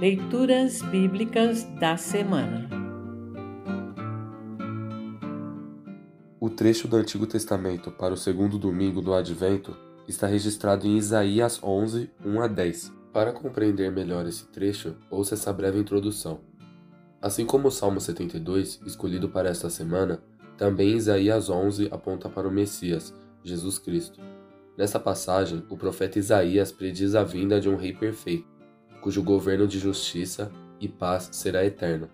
Leituras Bíblicas da Semana O trecho do Antigo Testamento para o segundo domingo do Advento está registrado em Isaías 11, 1 a 10. Para compreender melhor esse trecho, ouça essa breve introdução. Assim como o Salmo 72, escolhido para esta semana, também Isaías 11 aponta para o Messias, Jesus Cristo. Nessa passagem, o profeta Isaías prediz a vinda de um rei perfeito cujo governo de justiça e paz será eterno.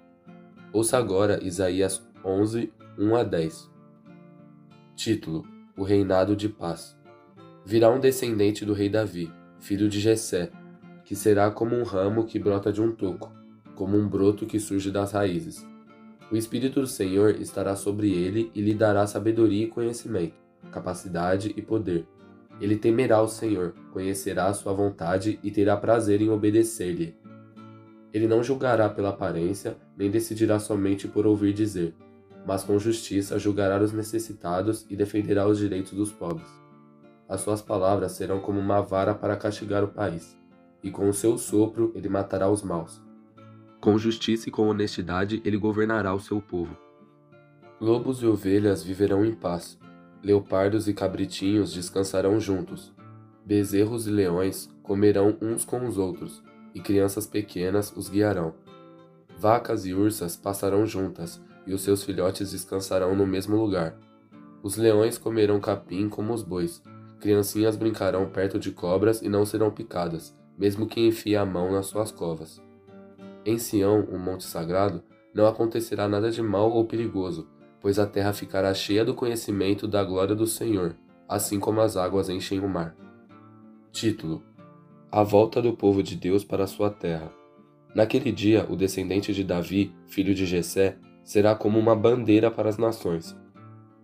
Ouça agora Isaías 11, 1 a 10. Título: O reinado de paz. Virá um descendente do rei Davi, filho de Jessé, que será como um ramo que brota de um toco, como um broto que surge das raízes. O Espírito do Senhor estará sobre ele e lhe dará sabedoria e conhecimento, capacidade e poder ele temerá o Senhor, conhecerá a sua vontade e terá prazer em obedecer-lhe. Ele não julgará pela aparência, nem decidirá somente por ouvir dizer, mas com justiça julgará os necessitados e defenderá os direitos dos pobres. As suas palavras serão como uma vara para castigar o país, e com o seu sopro ele matará os maus. Com justiça e com honestidade ele governará o seu povo. Lobos e ovelhas viverão em paz, leopardos e cabritinhos descansarão juntos. Bezerros e leões comerão uns com os outros, e crianças pequenas os guiarão. Vacas e ursas passarão juntas, e os seus filhotes descansarão no mesmo lugar. Os leões comerão capim como os bois. Criancinhas brincarão perto de cobras e não serão picadas, mesmo que enfie a mão nas suas covas. Em Sião, o monte sagrado, não acontecerá nada de mal ou perigoso, pois a terra ficará cheia do conhecimento da glória do Senhor, assim como as águas enchem o mar. Título: A volta do povo de Deus para a sua terra. Naquele dia, o descendente de Davi, filho de Jessé, será como uma bandeira para as nações.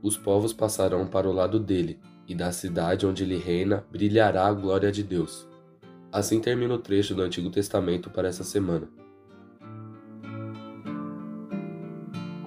Os povos passarão para o lado dele, e da cidade onde ele reina brilhará a glória de Deus. Assim termina o trecho do Antigo Testamento para essa semana.